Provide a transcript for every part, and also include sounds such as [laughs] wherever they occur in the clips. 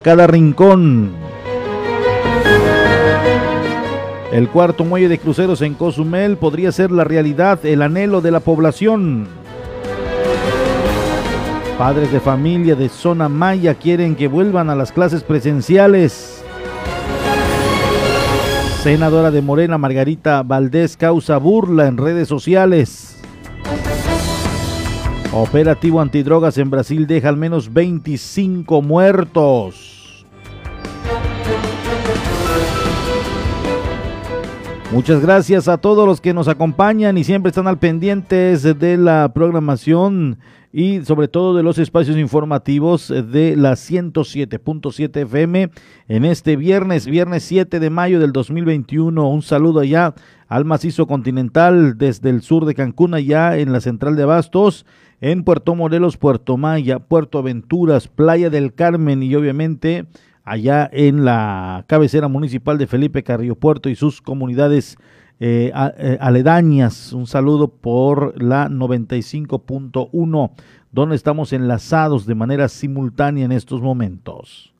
cada rincón. El cuarto muelle de cruceros en Cozumel podría ser la realidad, el anhelo de la población. Padres de familia de zona maya quieren que vuelvan a las clases presenciales. Senadora de Morena Margarita Valdés causa burla en redes sociales. Operativo antidrogas en Brasil deja al menos 25 muertos. Muchas gracias a todos los que nos acompañan y siempre están al pendientes de la programación y sobre todo de los espacios informativos de la 107.7 FM en este viernes, viernes 7 de mayo del 2021. Un saludo allá al macizo continental desde el sur de Cancún, allá en la central de Abastos en Puerto Morelos, Puerto Maya, Puerto Aventuras, Playa del Carmen y obviamente allá en la cabecera municipal de Felipe Carrillo Puerto y sus comunidades eh, eh, aledañas. Un saludo por la 95.1, donde estamos enlazados de manera simultánea en estos momentos.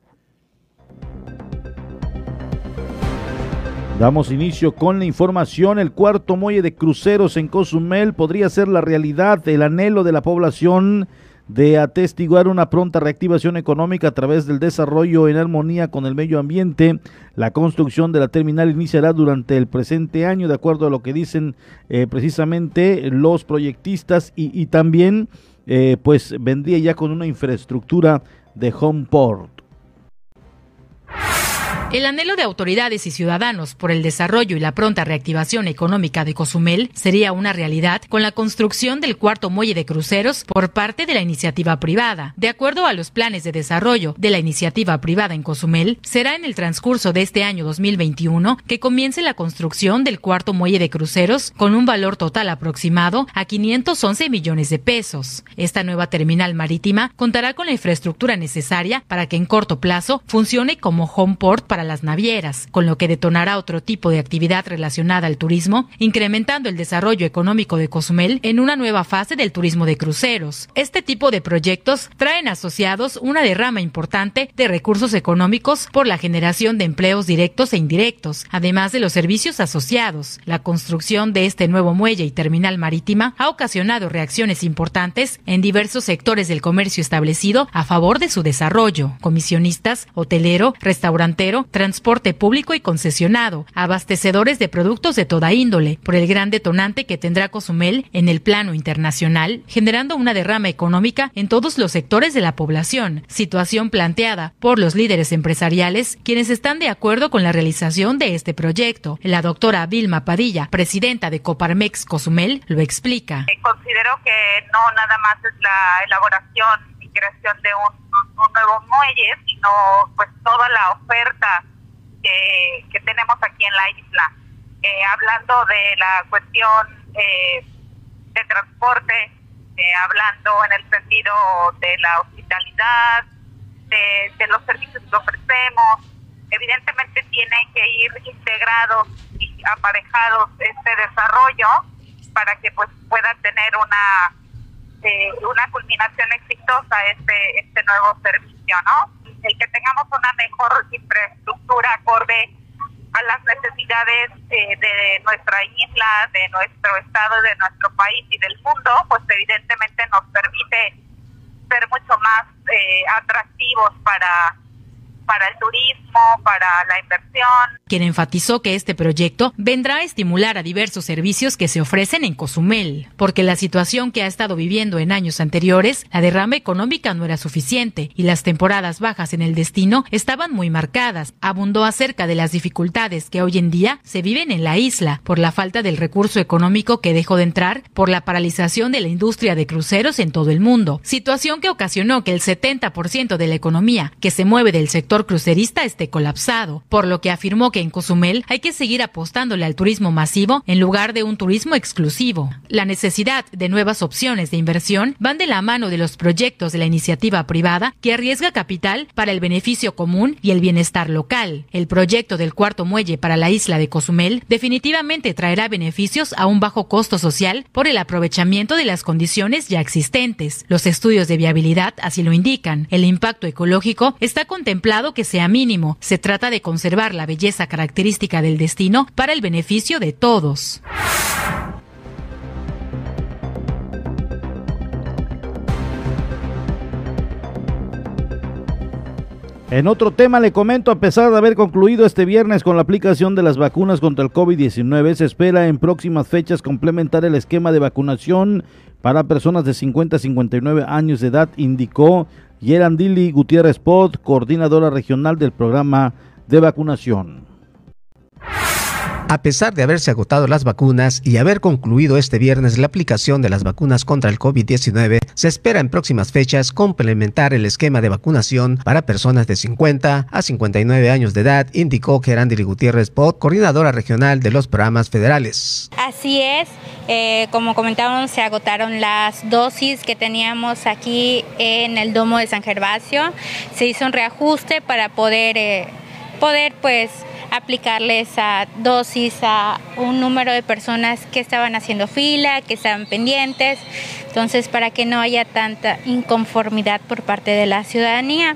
Damos inicio con la información. El cuarto muelle de cruceros en Cozumel podría ser la realidad, el anhelo de la población de atestiguar una pronta reactivación económica a través del desarrollo en armonía con el medio ambiente. La construcción de la terminal iniciará durante el presente año, de acuerdo a lo que dicen eh, precisamente los proyectistas y, también eh, pues vendría ya con una infraestructura de home port. El anhelo de autoridades y ciudadanos por el desarrollo y la pronta reactivación económica de Cozumel sería una realidad con la construcción del cuarto muelle de cruceros por parte de la iniciativa privada. De acuerdo a los planes de desarrollo de la iniciativa privada en Cozumel, será en el transcurso de este año 2021 que comience la construcción del cuarto muelle de cruceros con un valor total aproximado a 511 millones de pesos. Esta nueva terminal marítima contará con la infraestructura necesaria para que en corto plazo funcione como home port para las navieras, con lo que detonará otro tipo de actividad relacionada al turismo, incrementando el desarrollo económico de Cozumel en una nueva fase del turismo de cruceros. Este tipo de proyectos traen asociados una derrama importante de recursos económicos por la generación de empleos directos e indirectos, además de los servicios asociados. La construcción de este nuevo muelle y terminal marítima ha ocasionado reacciones importantes en diversos sectores del comercio establecido a favor de su desarrollo. Comisionistas, hotelero, restaurantero, transporte público y concesionado, abastecedores de productos de toda índole, por el gran detonante que tendrá Cozumel en el plano internacional, generando una derrama económica en todos los sectores de la población, situación planteada por los líderes empresariales, quienes están de acuerdo con la realización de este proyecto. La doctora Vilma Padilla, presidenta de Coparmex Cozumel, lo explica. Eh, considero que no nada más es la elaboración y creación de un, un nuevo muelle, sino pues toda la oferta que, tenemos aquí en la isla. Eh, hablando de la cuestión eh, de transporte, eh, hablando en el sentido de la hospitalidad, de, los servicios que ofrecemos, evidentemente tienen que ir integrados y aparejados este desarrollo para que pues pueda tener una una culminación exitosa este este nuevo servicio, ¿no? el que tengamos una mejor infraestructura acorde a las necesidades eh, de nuestra isla, de nuestro estado, de nuestro país y del mundo, pues evidentemente nos permite ser mucho más eh, atractivos para para el turismo, para la inversión. Quien enfatizó que este proyecto vendrá a estimular a diversos servicios que se ofrecen en Cozumel, porque la situación que ha estado viviendo en años anteriores, la derrama económica no era suficiente y las temporadas bajas en el destino estaban muy marcadas. Abundó acerca de las dificultades que hoy en día se viven en la isla por la falta del recurso económico que dejó de entrar por la paralización de la industria de cruceros en todo el mundo, situación que ocasionó que el 70% de la economía que se mueve del sector crucerista esté colapsado, por lo que afirmó que en Cozumel hay que seguir apostándole al turismo masivo en lugar de un turismo exclusivo. La necesidad de nuevas opciones de inversión van de la mano de los proyectos de la iniciativa privada que arriesga capital para el beneficio común y el bienestar local. El proyecto del cuarto muelle para la isla de Cozumel definitivamente traerá beneficios a un bajo costo social por el aprovechamiento de las condiciones ya existentes. Los estudios de viabilidad así lo indican. El impacto ecológico está contemplado que sea mínimo. Se trata de conservar la belleza característica del destino para el beneficio de todos. En otro tema le comento, a pesar de haber concluido este viernes con la aplicación de las vacunas contra el COVID-19, se espera en próximas fechas complementar el esquema de vacunación para personas de 50 a 59 años de edad, indicó Yerandili Gutiérrez Pot, coordinadora regional del programa de vacunación. A pesar de haberse agotado las vacunas y haber concluido este viernes la aplicación de las vacunas contra el COVID-19, se espera en próximas fechas complementar el esquema de vacunación para personas de 50 a 59 años de edad, indicó Gerandiri Gutiérrez Pot, coordinadora regional de los programas federales. Así es, eh, como comentábamos, se agotaron las dosis que teníamos aquí en el domo de San Gervasio. Se hizo un reajuste para poder, eh, poder pues aplicarle esa dosis a un número de personas que estaban haciendo fila, que estaban pendientes, entonces para que no haya tanta inconformidad por parte de la ciudadanía.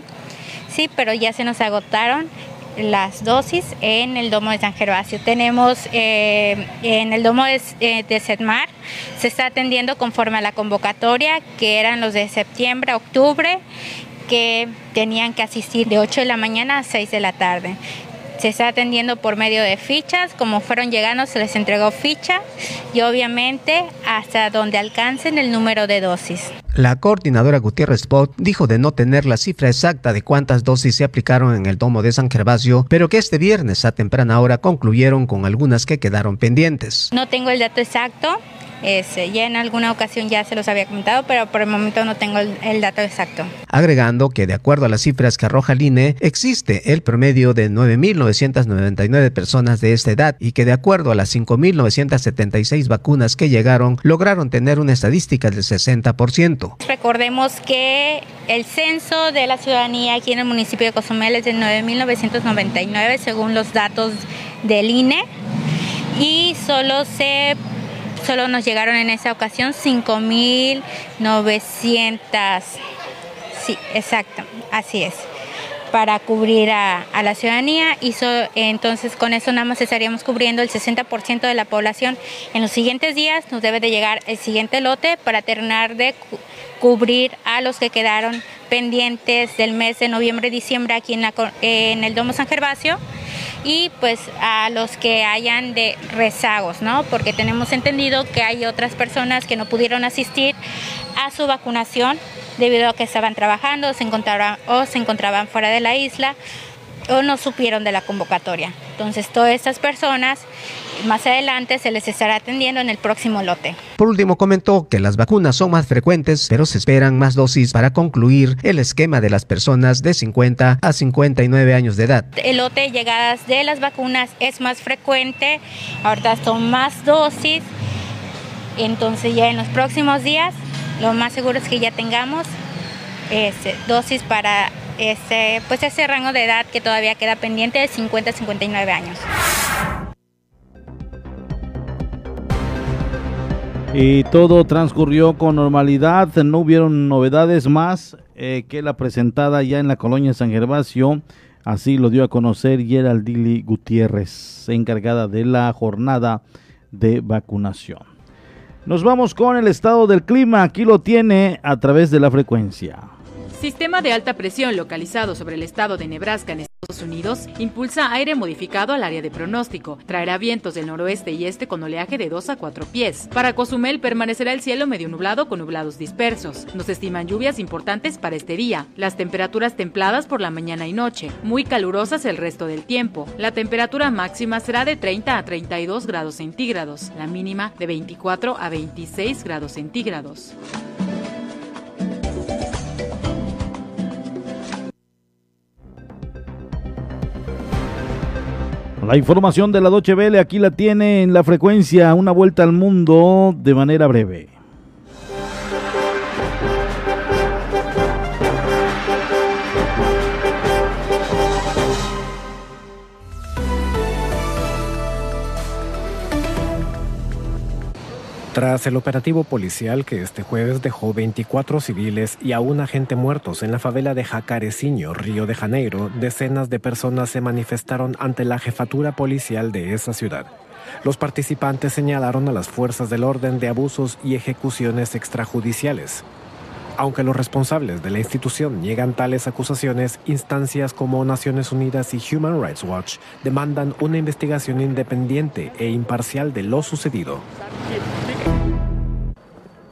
Sí, pero ya se nos agotaron las dosis en el domo de San Gervasio. Tenemos eh, en el domo de, eh, Setmar, se está atendiendo conforme a la convocatoria, que eran los de septiembre a octubre, que tenían que asistir de 8 de la mañana a 6 de la tarde. Se está atendiendo por medio de fichas, como fueron llegando se les entregó ficha y obviamente hasta donde alcancen el número de dosis. La coordinadora Gutiérrez Pot dijo de no tener la cifra exacta de cuántas dosis se aplicaron en el domo de San Gervasio, pero que este viernes a temprana hora concluyeron con algunas que quedaron pendientes. No tengo el dato exacto, este, ya en alguna ocasión ya se los había comentado, pero por el momento no tengo el, el, dato exacto. Agregando que de acuerdo a las cifras que arroja el INE, existe el promedio de 9.999 personas de esta edad y que de acuerdo a las 5.976 vacunas que llegaron, lograron tener una estadística del 60%. Recordemos que el censo de la ciudadanía aquí en el municipio de Cozumel es de 9.999 según los datos del INE y solo se solo nos llegaron en esa ocasión 5.900. Sí, exacto, así es para cubrir a, a la ciudadanía y so, entonces con eso nada más estaríamos cubriendo el 60% de la población. En los siguientes días nos debe de llegar el siguiente lote para terminar de cu cubrir a los que quedaron pendientes del mes de noviembre-diciembre aquí en, la, en el Domo San Gervasio y pues a los que hayan de rezagos, ¿no? Porque tenemos entendido que hay otras personas que no pudieron asistir a su vacunación debido a que estaban trabajando se encontraban, o se encontraban fuera de la isla o no supieron de la convocatoria. Entonces, todas estas personas más adelante se les estará atendiendo en el próximo lote. Por último, comentó que las vacunas son más frecuentes, pero se esperan más dosis para concluir el esquema de las personas de 50 a 59 años de edad. El lote de llegadas de las vacunas es más frecuente, ahorita son más dosis, entonces ya en los próximos días lo más seguro es que ya tengamos este, dosis para ese, pues ese rango de edad que todavía queda pendiente de 50 a 59 años. Y todo transcurrió con normalidad, no hubieron novedades más eh, que la presentada ya en la colonia San Gervasio. Así lo dio a conocer Geraldili Gutiérrez, encargada de la jornada de vacunación. Nos vamos con el estado del clima, aquí lo tiene a través de la frecuencia. Sistema de alta presión localizado sobre el estado de Nebraska en Estados Unidos impulsa aire modificado al área de pronóstico. Traerá vientos del noroeste y este con oleaje de 2 a 4 pies. Para Cozumel permanecerá el cielo medio nublado con nublados dispersos. Nos estiman lluvias importantes para este día. Las temperaturas templadas por la mañana y noche, muy calurosas el resto del tiempo. La temperatura máxima será de 30 a 32 grados centígrados, la mínima de 24 a 26 grados centígrados. La información de la Doche Vele aquí la tiene en la frecuencia Una Vuelta al Mundo de manera breve. Tras el operativo policial que este jueves dejó 24 civiles y a un agente muertos en la favela de Jacareciño, Río de Janeiro, decenas de personas se manifestaron ante la jefatura policial de esa ciudad. Los participantes señalaron a las fuerzas del orden de abusos y ejecuciones extrajudiciales. Aunque los responsables de la institución niegan tales acusaciones, instancias como Naciones Unidas y Human Rights Watch demandan una investigación independiente e imparcial de lo sucedido.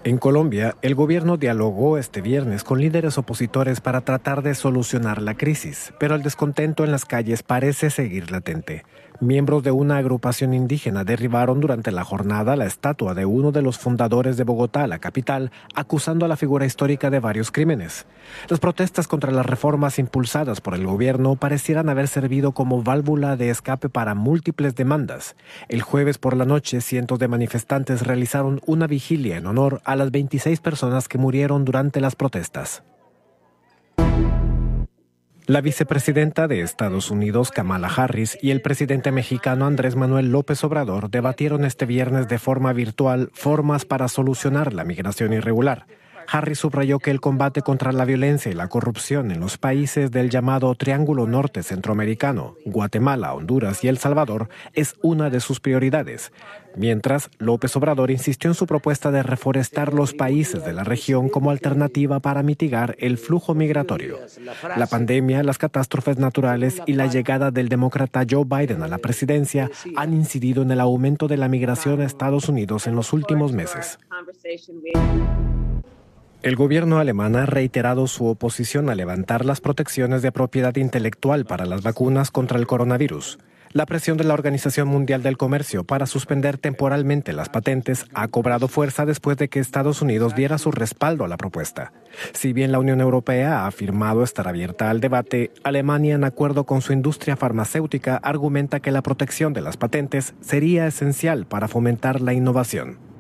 En Colombia, el gobierno dialogó este viernes con líderes opositores para tratar de solucionar la crisis, pero el descontento en las calles parece seguir latente. Miembros de una agrupación indígena derribaron durante la jornada la estatua de uno de los fundadores de Bogotá, la capital, acusando a la figura histórica de varios crímenes. Las protestas contra las reformas impulsadas por el gobierno parecieran haber servido como válvula de escape para múltiples demandas. El jueves por la noche, cientos de manifestantes realizaron una vigilia en honor a las 26 personas que murieron durante las protestas. La vicepresidenta de Estados Unidos, Kamala Harris, y el presidente mexicano Andrés Manuel López Obrador debatieron este viernes de forma virtual formas para solucionar la migración irregular. Harris subrayó que el combate contra la violencia y la corrupción en los países del llamado Triángulo Norte Centroamericano, Guatemala, Honduras y El Salvador, es una de sus prioridades. Mientras, López Obrador insistió en su propuesta de reforestar los países de la región como alternativa para mitigar el flujo migratorio. La pandemia, las catástrofes naturales y la llegada del demócrata Joe Biden a la presidencia han incidido en el aumento de la migración a Estados Unidos en los últimos meses. El gobierno alemán ha reiterado su oposición a levantar las protecciones de propiedad intelectual para las vacunas contra el coronavirus. La presión de la Organización Mundial del Comercio para suspender temporalmente las patentes ha cobrado fuerza después de que Estados Unidos diera su respaldo a la propuesta. Si bien la Unión Europea ha afirmado estar abierta al debate, Alemania, en acuerdo con su industria farmacéutica, argumenta que la protección de las patentes sería esencial para fomentar la innovación.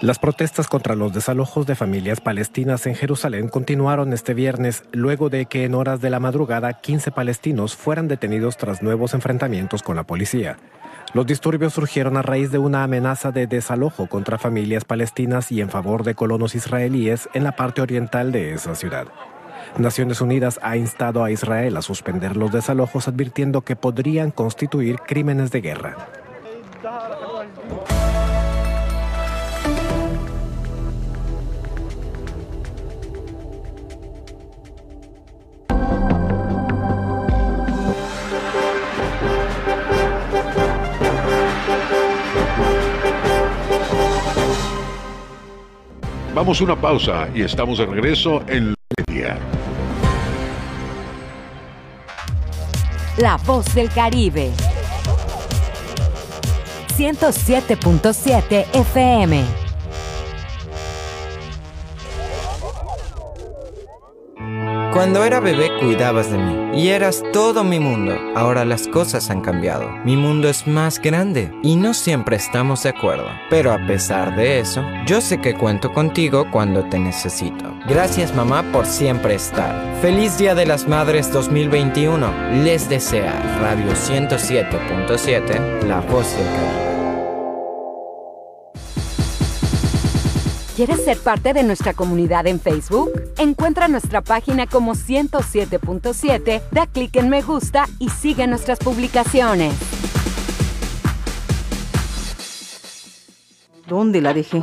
Las protestas contra los desalojos de familias palestinas en Jerusalén continuaron este viernes luego de que en horas de la madrugada 15 palestinos fueran detenidos tras nuevos enfrentamientos con la policía. Los disturbios surgieron a raíz de una amenaza de desalojo contra familias palestinas y en favor de colonos israelíes en la parte oriental de esa ciudad. Naciones Unidas ha instado a Israel a suspender los desalojos advirtiendo que podrían constituir crímenes de guerra. Vamos a una pausa y estamos de regreso en día. La voz del Caribe. 107.7 FM. Cuando era bebé cuidabas de mí y eras todo mi mundo. Ahora las cosas han cambiado. Mi mundo es más grande y no siempre estamos de acuerdo. Pero a pesar de eso, yo sé que cuento contigo cuando te necesito. Gracias mamá por siempre estar. Feliz Día de las Madres 2021. Les desea Radio 107.7, La Voz del Caribe. ¿Quieres ser parte de nuestra comunidad en Facebook? Encuentra nuestra página como 107.7, da clic en me gusta y sigue nuestras publicaciones. ¿Dónde la dejé?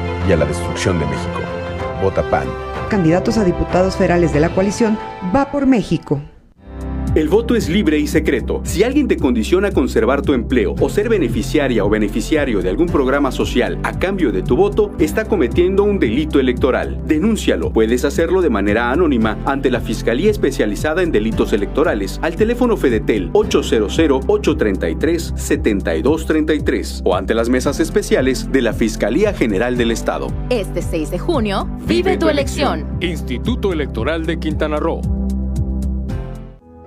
y a la destrucción de México. Vota PAN. Candidatos a diputados federales de la coalición Va por México. El voto es libre y secreto. Si alguien te condiciona a conservar tu empleo o ser beneficiaria o beneficiario de algún programa social a cambio de tu voto, está cometiendo un delito electoral. Denúncialo. Puedes hacerlo de manera anónima ante la Fiscalía Especializada en Delitos Electorales al teléfono Fedetel 800-833-7233 o ante las mesas especiales de la Fiscalía General del Estado. Este 6 de junio, vive, tu elección. Instituto Electoral de Quintana Roo.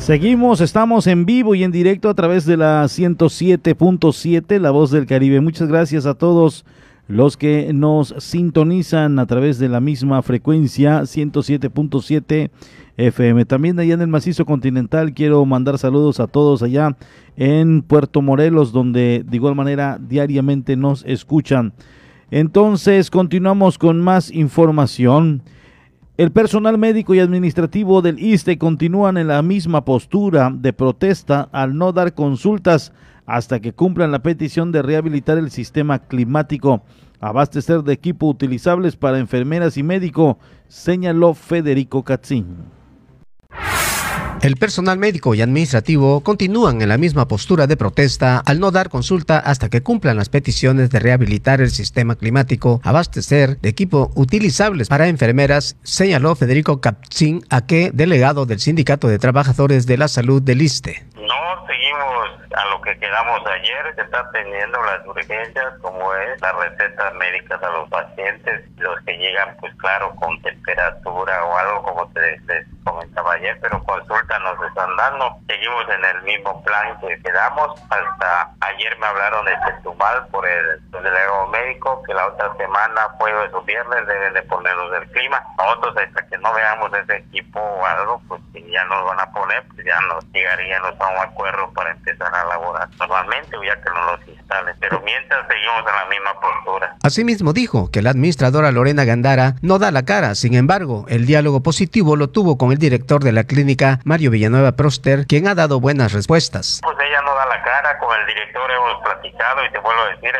Seguimos, estamos en vivo y en directo a través de la 107.7, La Voz del Caribe. Muchas gracias a todos los que nos sintonizan a través de la misma frecuencia 107.7 FM. También allá en el macizo continental quiero mandar saludos a todos allá en Puerto Morelos, donde de igual manera diariamente nos escuchan. Entonces, continuamos con más información. El personal médico y administrativo del ISTE continúan en la misma postura de protesta al no dar consultas hasta que cumplan la petición de rehabilitar el sistema climático, abastecer de equipo utilizables para enfermeras y médico, señaló Federico Catzín. El personal médico y administrativo continúan en la misma postura de protesta al no dar consulta hasta que cumplan las peticiones de rehabilitar el sistema climático, abastecer de equipo utilizables para enfermeras, señaló Federico Capcin, Aque, delegado del Sindicato de Trabajadores de la Salud del ISTE. No seguimos a lo que quedamos ayer, se está atendiendo las urgencias como es las recetas médicas a los pacientes, los que llegan pues claro con temperatura o algo como te, les comentaba ayer, pero consulta nos están dando. Seguimos en el mismo plan que quedamos. Hasta ayer me hablaron de Chetumal por el, delegado médico que la otra semana, jueves o viernes, deben de ponernos del clima. Nosotros hasta que no veamos ese equipo o algo, pues que ya nos van a poner, pues ya nos llegaríamos a un acuerdo para empezar a laborar normalmente o ya que no los instalen. Pero mientras seguimos en la misma postura. Asimismo dijo que la administradora Lorena Gandara no da la cara, sin embargo, el diálogo positivo lo tuvo con el director de la clínica, Mario Villanueva Proster, quien ha dado buenas respuestas. Pues ella no da la cara, con el director hemos platicado y te vuelvo a decir,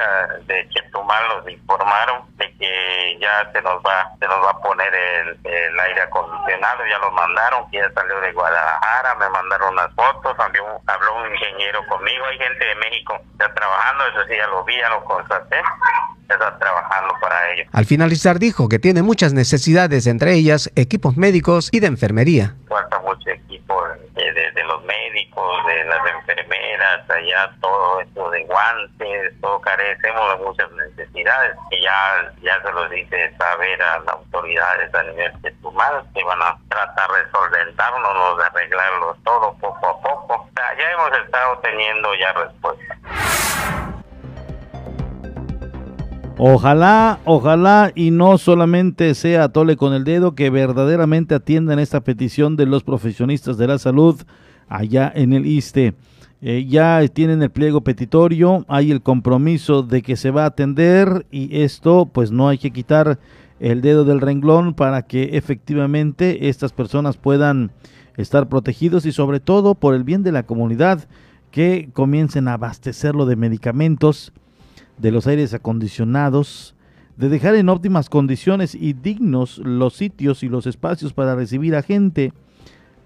de Chetumal nos informaron de que ya se nos va, se nos va a poner el, el aire acondicionado, ya lo mandaron, que ya salió de Guadalajara, me mandaron unas fotos, habló, habló un ingeniero conmigo, hay gente de México está trabajando, eso sí ya lo vi, ya lo constaté está trabajando para ello. Al finalizar dijo que tiene muchas necesidades, entre ellas equipos médicos y de enfermería. Falta mucho equipo de, de, de los médicos, de las enfermeras, allá todo esto de guantes, todo carecemos de muchas necesidades que ya, ya se los dice saber a las autoridades a nivel humano que van a tratar de solventarnos, de arreglarlo todo poco a poco. O sea, ya hemos estado teniendo ya respuestas. Ojalá, ojalá y no solamente sea tole con el dedo, que verdaderamente atiendan esta petición de los profesionistas de la salud allá en el ISTE. Eh, ya tienen el pliego petitorio, hay el compromiso de que se va a atender y esto pues no hay que quitar el dedo del renglón para que efectivamente estas personas puedan estar protegidos y sobre todo por el bien de la comunidad que comiencen a abastecerlo de medicamentos de los aires acondicionados, de dejar en óptimas condiciones y dignos los sitios y los espacios para recibir a gente.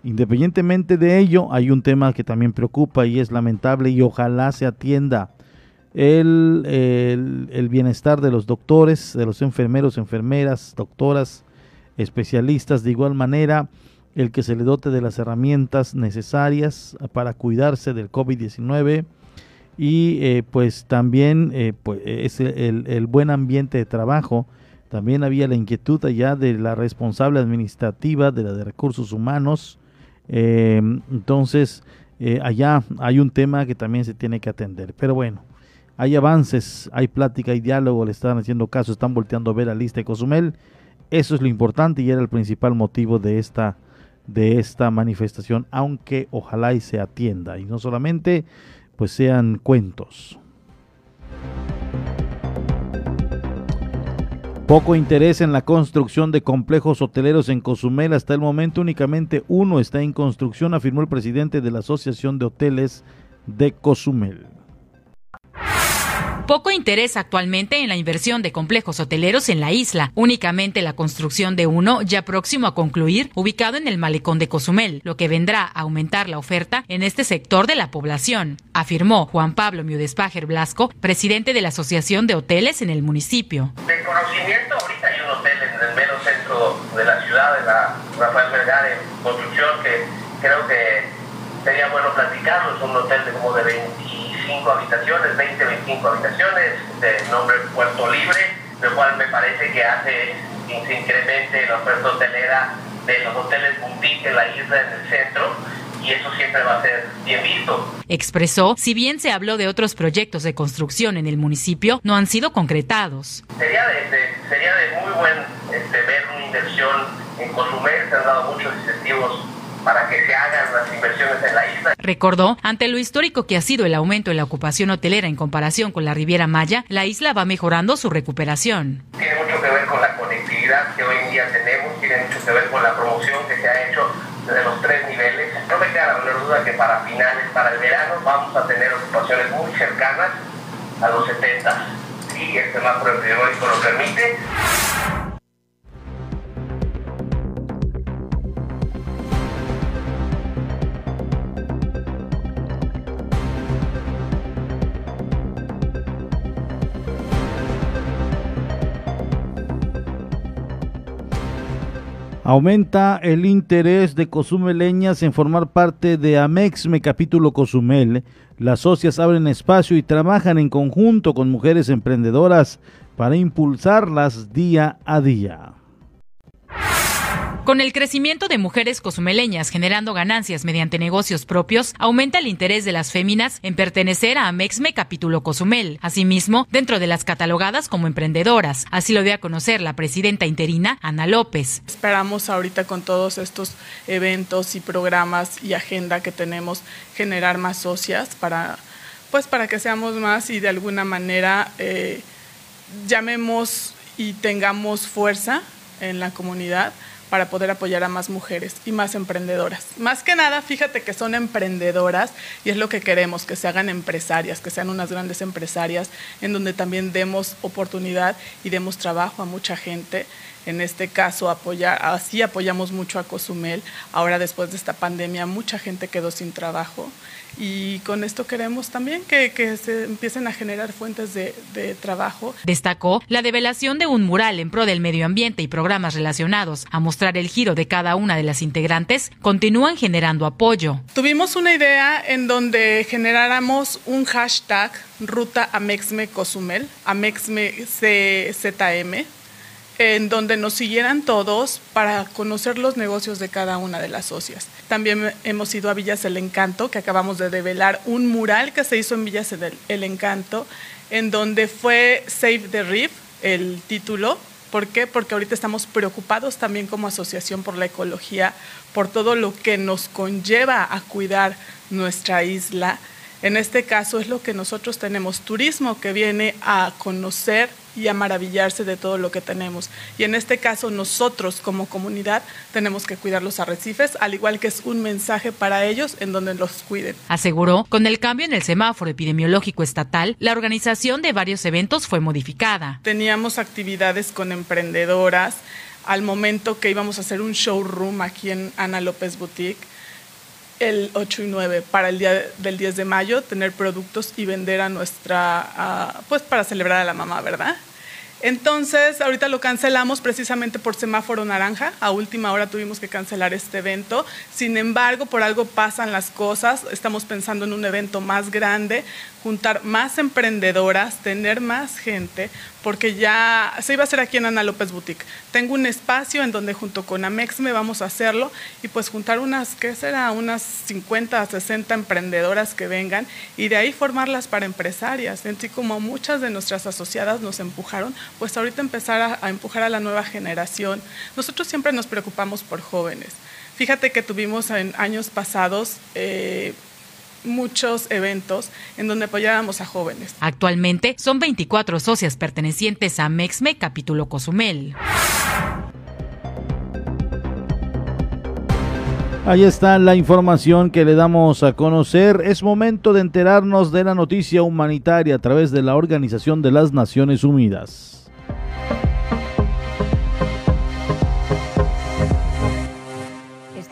Independientemente de ello, hay un tema que también preocupa y es lamentable y ojalá se atienda el, el, bienestar de los doctores, de los enfermeros, enfermeras, doctoras, especialistas, de igual manera el que se le dote de las herramientas necesarias para cuidarse del COVID-19 y eh, pues también eh, pues, es el, buen ambiente de trabajo. También había la inquietud allá de la responsable administrativa de la de recursos humanos. Eh, entonces, allá hay un tema que también se tiene que atender. Pero bueno, hay avances, hay plática, hay diálogo, le están haciendo caso, están volteando a ver a Lista de Cozumel. Eso es lo importante y era el principal motivo de esta, de esta manifestación, aunque ojalá y se atienda. Y no solamente pues sean cuentos. Poco interés en la construcción de complejos hoteleros en Cozumel. Hasta el momento únicamente uno está en construcción, afirmó el presidente de la Asociación de Hoteles de Cozumel. Poco interés actualmente en la inversión de complejos hoteleros en la isla, únicamente la construcción de uno ya próximo a concluir, ubicado en el malecón de Cozumel, lo que vendrá a aumentar la oferta en este sector de la población, afirmó Juan Pablo Miudespajer Blasco, presidente de la Asociación de Hoteles en el municipio. De conocimiento, ahorita hay un hotel en el mero centro de la ciudad, de la Rafael Vergara, en construcción, que creo que sería bueno platicarlo, es un hotel de como de 20 25 habitaciones, 20, 25 habitaciones, de nombre Puerto Libre, lo cual me parece que hace que se incremente la oferta hotelera de los hoteles boutique en la isla, en el centro, y eso siempre va a ser bien visto. Expresó, si bien se habló de otros proyectos de construcción en el municipio, no han sido concretados. Sería de, sería de muy buen este, ver una inversión en Cozumel, se han dado muchos incentivos para que se hagan las inversiones en la isla. Recordó, ante lo histórico que ha sido el aumento en la ocupación hotelera en comparación con la Riviera Maya, la isla va mejorando su recuperación. Tiene mucho que ver con la conectividad que hoy en día tenemos, tiene mucho que ver con la promoción que se ha hecho de los tres niveles. No me queda la menor duda que para finales, para el verano, vamos a tener ocupaciones muy cercanas a los 70. Si el semáforo epidemiológico lo permite. Aumenta el interés de cozumeleñas en formar parte de Amexme Capítulo Cozumel. Las socias abren espacio y trabajan en conjunto con mujeres emprendedoras para impulsarlas día a día. Con el crecimiento de mujeres cozumeleñas generando ganancias mediante negocios propios, aumenta el interés de las féminas en pertenecer a Amexme Capítulo Cozumel. Asimismo, dentro de las catalogadas como emprendedoras. Así lo dio a conocer la presidenta interina, Ana López. Esperamos ahorita con todos estos eventos y programas y agenda que tenemos generar más socias para, pues para que seamos más y de alguna manera eh, llamemos y tengamos fuerza en la comunidad para poder apoyar a más mujeres y más emprendedoras. Más que nada, fíjate que son emprendedoras y es lo que queremos, que se hagan empresarias, que sean unas grandes empresarias en donde también demos oportunidad y demos trabajo a mucha gente en este caso apoyar, así apoyamos mucho a Cozumel. Ahora después de esta pandemia mucha gente quedó sin trabajo y con esto queremos también que, que se empiecen a generar fuentes de, de, trabajo. Destacó la develación de un mural en pro del medio ambiente y programas relacionados a mostrar el giro de cada una de las integrantes continúan generando apoyo. Tuvimos una idea en donde generáramos un hashtag Ruta Amexme Cozumel, Amexme CZM, en donde nos siguieran todos para conocer los negocios de cada una de las socias. También hemos ido a Villas El Encanto, que acabamos de develar un mural que se hizo en Villas El Encanto, en donde fue Save the Reef, el título. ¿Por qué? Porque ahorita estamos preocupados también como asociación por la ecología, por todo lo que nos conlleva a cuidar nuestra isla. En este caso es lo que nosotros tenemos, turismo que viene a conocer y a maravillarse de todo lo que tenemos. Y en este caso nosotros como comunidad tenemos que cuidar los arrecifes, al igual que es un mensaje para ellos en donde los cuiden. Aseguró, con el cambio en el semáforo epidemiológico estatal, la organización de varios eventos fue modificada. Teníamos actividades con emprendedoras al momento que íbamos a hacer un showroom aquí en Ana López Boutique el 8 y 9 para el día del 10 de mayo, tener productos y vender a nuestra, pues para celebrar a la mamá, ¿verdad? Entonces, ahorita lo cancelamos precisamente por semáforo naranja. A última hora tuvimos que cancelar este evento. Sin embargo, por algo pasan las cosas. Estamos pensando en un evento más grande, juntar más emprendedoras, tener más gente, porque ya se iba a hacer aquí en Ana López Boutique. Tengo un espacio en donde junto con Amex me vamos a hacerlo y pues juntar unas, ¿qué será? Unas 50, 60 emprendedoras que vengan y de ahí formarlas para empresarias. Así como muchas de nuestras asociadas nos empujaron, pues ahorita empezar a, a empujar a la nueva generación. Nosotros siempre nos preocupamos por jóvenes. Fíjate que tuvimos en años pasados eh, muchos eventos en donde apoyábamos a jóvenes. Actualmente son 24 socias pertenecientes a Mexme Capítulo Cozumel. Ahí está la información que le damos a conocer. Es momento de enterarnos de la noticia humanitaria a través de la Organización de las Naciones Unidas.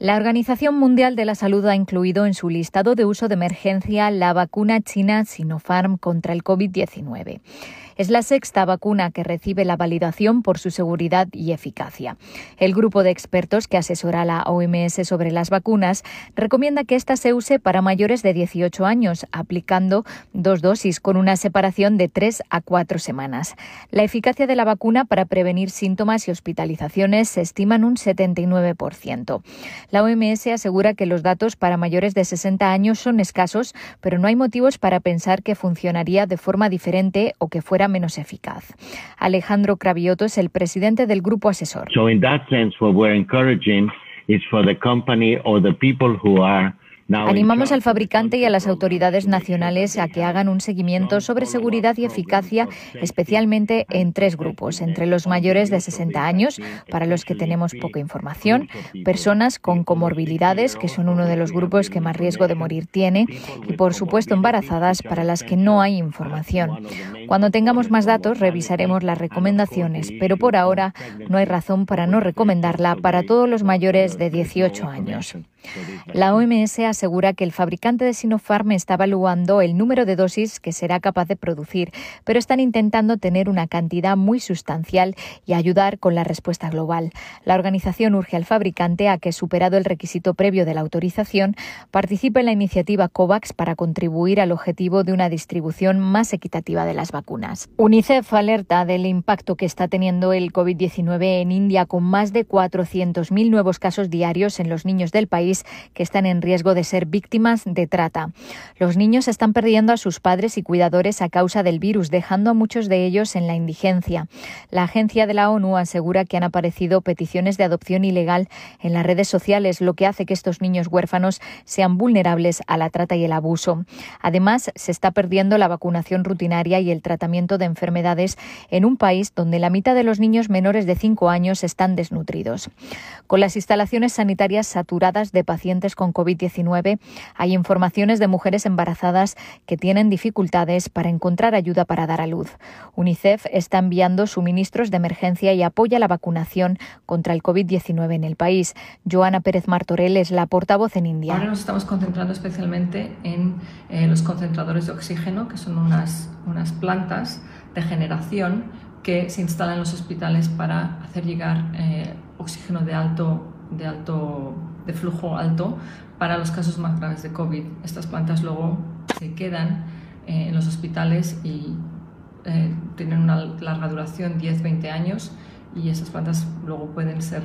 La Organización Mundial de la Salud ha incluido en su listado de uso de emergencia la vacuna china Sinopharm contra el COVID-19. Es la sexta vacuna que recibe la validación por su seguridad y eficacia. El grupo de expertos que asesora a la OMS sobre las vacunas recomienda que ésta se use para mayores de 18 años, aplicando dos dosis con una separación de tres a cuatro semanas. La eficacia de la vacuna para prevenir síntomas y hospitalizaciones se estima en un 79%. La OMS asegura que los datos para mayores de 60 años son escasos, pero no hay motivos para pensar que funcionaría de forma diferente o que fuera menos eficaz. Alejandro Cravioto es el presidente del grupo asesor. So in that sense, what we're encouraging is for the company or the people who are Animamos al fabricante y a las autoridades nacionales a que hagan un seguimiento sobre seguridad y eficacia, especialmente en tres grupos, entre los mayores de 60 años, para los que tenemos poca información, personas con comorbilidades, que son uno de los grupos que más riesgo de morir tiene, y por supuesto embarazadas, para las que no hay información. Cuando tengamos más datos, revisaremos las recomendaciones, pero por ahora no hay razón para no recomendarla para todos los mayores de 18 años. La OMS asegura que el fabricante de Sinopharm está evaluando el número de dosis que será capaz de producir, pero están intentando tener una cantidad muy sustancial y ayudar con la respuesta global. La organización urge al fabricante a que, superado el requisito previo de la autorización, participe en la iniciativa COVAX para contribuir al objetivo de una distribución más equitativa de las vacunas. UNICEF alerta del impacto que está teniendo el COVID-19 en India con más de 400.000 nuevos casos diarios en los niños del país que están en riesgo de ser víctimas de trata. Los niños están perdiendo a sus padres y cuidadores a causa del virus, dejando a muchos de ellos en la indigencia. La agencia de la ONU asegura que han aparecido peticiones de adopción ilegal en las redes sociales, lo que hace que estos niños huérfanos sean vulnerables a la trata y el abuso. Además, se está perdiendo la vacunación rutinaria y el tratamiento de enfermedades en un país donde la mitad de los niños menores de 5 años están desnutridos. Con las instalaciones sanitarias saturadas de de pacientes con COVID-19, hay informaciones de mujeres embarazadas que tienen dificultades para encontrar ayuda para dar a luz. UNICEF está enviando suministros de emergencia y apoya la vacunación contra el COVID-19 en el país. Joana Pérez Martorell es la portavoz en India. Ahora nos estamos concentrando especialmente en eh, los concentradores de oxígeno, que son unas, unas plantas de generación que se instalan en los hospitales para hacer llegar eh, oxígeno de alto, de alto, de flujo alto para los casos más graves de COVID. Estas plantas luego se quedan eh, en los hospitales y eh, tienen una larga duración, 10-20 años, y esas plantas luego pueden ser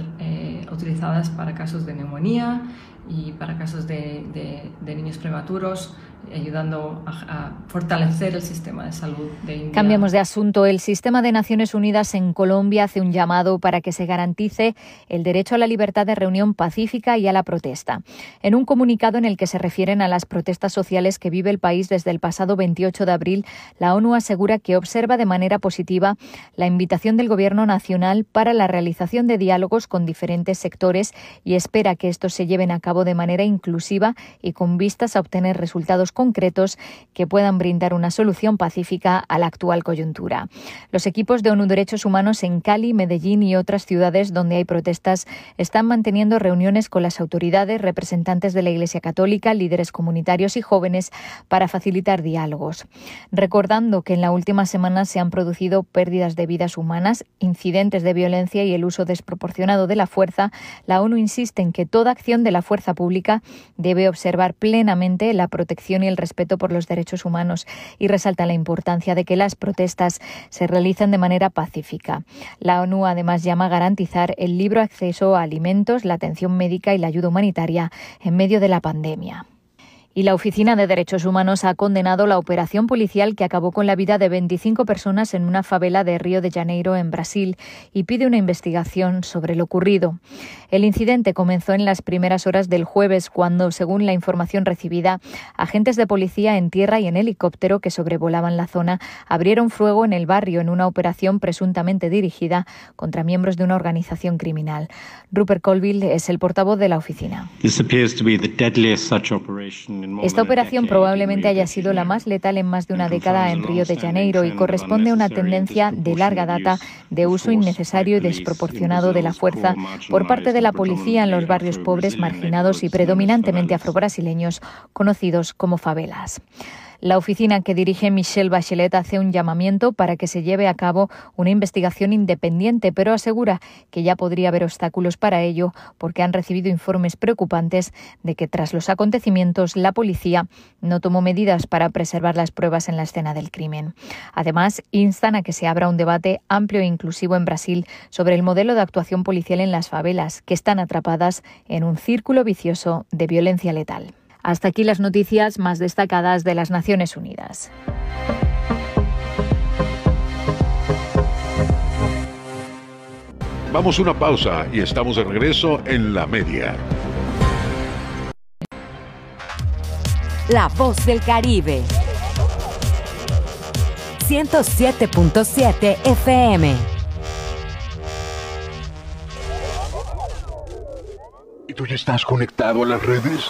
utilizadas para casos de neumonía y para casos de niños prematuros ayudando a, fortalecer el sistema de salud de India. Cambiamos de asunto. El sistema de Naciones Unidas en Colombia hace un llamado para que se garantice el derecho a la libertad de reunión pacífica y a la protesta. En un comunicado en el que se refieren a las protestas sociales que vive el país desde el pasado 28 de abril, la ONU asegura que observa de manera positiva la invitación del Gobierno nacional para la realización de diálogos con diferentes sectores y espera que estos se lleven a cabo de manera inclusiva y con vistas a obtener resultados concretos que puedan brindar una solución pacífica a la actual coyuntura. Los equipos de ONU Derechos Humanos en Cali, Medellín y otras ciudades donde hay protestas están manteniendo reuniones con las autoridades, representantes de la Iglesia Católica, líderes comunitarios y jóvenes para facilitar diálogos. Recordando que en la última semana se han producido pérdidas de vidas humanas, incidentes de violencia y el uso desproporcionado de la fuerza, la ONU insiste en que toda acción de la fuerza pública debe observar plenamente la protección y el respeto por los derechos humanos y resalta la importancia de que las protestas se realicen de manera pacífica. La ONU además llama a garantizar el libre acceso a alimentos, la atención médica y la ayuda humanitaria en medio de la pandemia. Y la Oficina de Derechos Humanos ha condenado la operación policial que acabó con la vida de 25 personas en una favela de Río de Janeiro, en Brasil, y pide una investigación sobre lo ocurrido. El incidente comenzó en las primeras horas del jueves, cuando, según la información recibida, agentes de policía en tierra y en helicóptero que sobrevolaban la zona abrieron fuego en el barrio en una operación presuntamente dirigida contra miembros de una organización criminal. Rupert Colville es el portavoz de la oficina. Esta operación probablemente haya sido la más letal en más de una década en Río de Janeiro y corresponde a una tendencia de larga data de uso innecesario y desproporcionado de la fuerza por parte de la policía en los barrios pobres, marginados y predominantemente afrobrasileños, conocidos como favelas. La oficina que dirige Michelle Bachelet hace un llamamiento para que se lleve a cabo una investigación independiente, pero asegura que ya podría haber obstáculos para ello porque han recibido informes preocupantes de que tras los acontecimientos la policía no tomó medidas para preservar las pruebas en la escena del crimen. Además, instan a que se abra un debate amplio e inclusivo en Brasil sobre el modelo de actuación policial en las favelas, que están atrapadas en un círculo vicioso de violencia letal. Hasta aquí las noticias más destacadas de las Naciones Unidas. Vamos a una pausa y estamos de regreso en la media. La voz del Caribe. 107.7 FM. ¿Y tú ya estás conectado a las redes?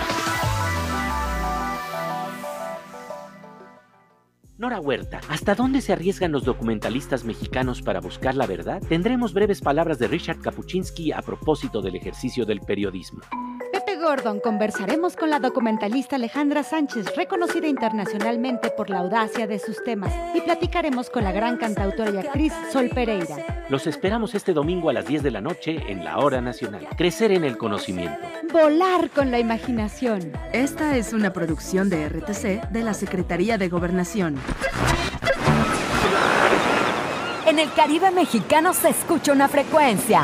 Nora Huerta, ¿hasta dónde se arriesgan los documentalistas mexicanos para buscar la verdad? Tendremos breves palabras de Richard Kapuczynski a propósito del ejercicio del periodismo. Gordon conversaremos con la documentalista Alejandra Sánchez, reconocida internacionalmente por la audacia de sus temas, y platicaremos con la gran cantautora y actriz Sol Pereira. Los esperamos este domingo a las 10 de la noche en la Hora Nacional. Crecer en el conocimiento. Volar con la imaginación. Esta es una producción de RTC de la Secretaría de Gobernación. En el Caribe mexicano se escucha una frecuencia.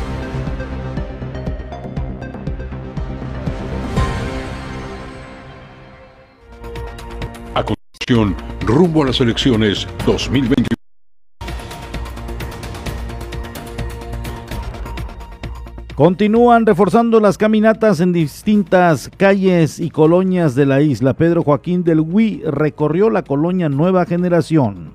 Rumbo a las elecciones 2021. Continúan reforzando las caminatas en distintas calles y colonias de la isla. Pedro Joaquín del Huy recorrió la colonia Nueva Generación.